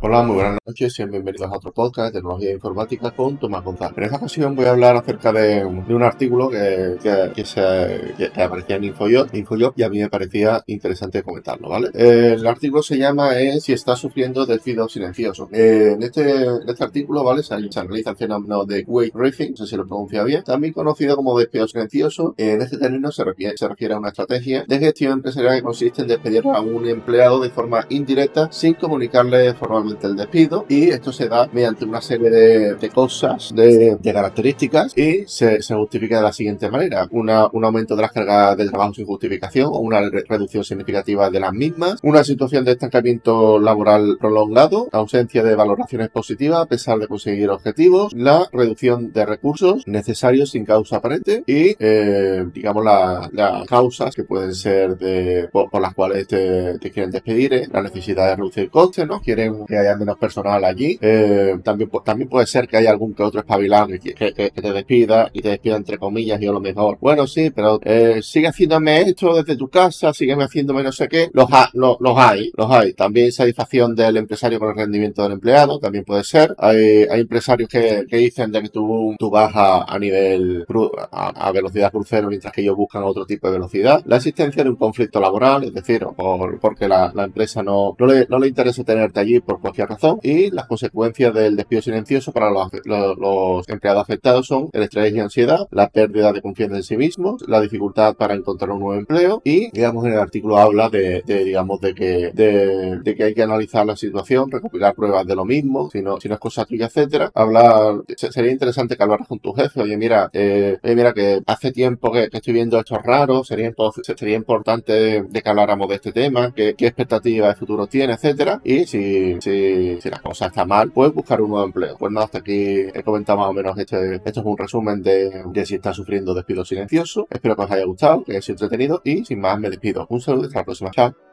Hola, muy buenas noches y bienvenidos a otro podcast de tecnología informática con Tomás González. En esta ocasión voy a hablar acerca de, un artículo que, que, se, que, aparecía en InfoJob, y a mí me parecía interesante comentarlo, ¿vale? el artículo se llama eh, Si está sufriendo despido silencioso. Eh, en, este, este artículo, ¿vale? Se, analiza el fenómeno de weight riffing, no sé si lo pronuncia bien, también conocido como despido silencioso. En este término se refiere, se refiere a una estrategia de gestión empresarial que consiste en despedir a un empleado de forma indirecta sin comunicarle formalmente el despido y esto se da mediante una serie de, cosas, de, características y se, justifica de la siguiente manera. Un aumento de las cargas de trabajo sin justificación o una reducción significativa de las mismas, una situación de estancamiento laboral prolongado, ausencia de valoraciones positivas a pesar de conseguir objetivos, la reducción de recursos necesarios sin causa aparente y, eh, digamos, las causas que pueden ser de, por, las cuales te, quieren despedir, eh, la necesidad de reducir costes, ¿no? Quieren que haya menos personal allí. Eh, también, también puede ser que haya algún que otro espabilado que, te despida y te despida entre comillas y a lo mejor. Bueno, sí, pero eh, sigue haciéndome esto desde tu casa, sigue haciéndome no sé qué. Los, los hay, los hay. También satisfacción del empresario con el rendimiento del empleado, también puede ser. Hay, hay empresarios que, dicen de que tú, tú vas a, nivel a, velocidad crucero mientras que ellos buscan otro tipo de velocidad. La existencia de un conflicto laboral, es decir, por, porque la, empresa no, no, le, no le interesa tenerte allí por razón y las consecuencias del despido silencioso para los, empleados afectados son el estrés y ansiedad, la pérdida de confianza en sí mismos, la dificultad para encontrar un nuevo empleo y, digamos, en el artículo habla de, digamos, de que, de, que hay que analizar la situación, recopilar pruebas de lo mismo, si no, si no es cosa tuya, etcétera. Hablar, sería interesante que hablaras con tu jefe, oye, mira, eh, mira que hace tiempo que, estoy viendo esto raro, sería, sería importante de que habláramos de este tema, qué expectativas de futuro tiene, etcétera. Y si, si, la cosa está mal, puedes buscar un nuevo empleo. Pues nada, hasta aquí he comentado más o menos este, esto es un resumen de, de si está sufriendo despido silencioso. Espero que os haya gustado, que haya sido entretenido y sin más me despido. Un saludo y hasta la próxima. Chao.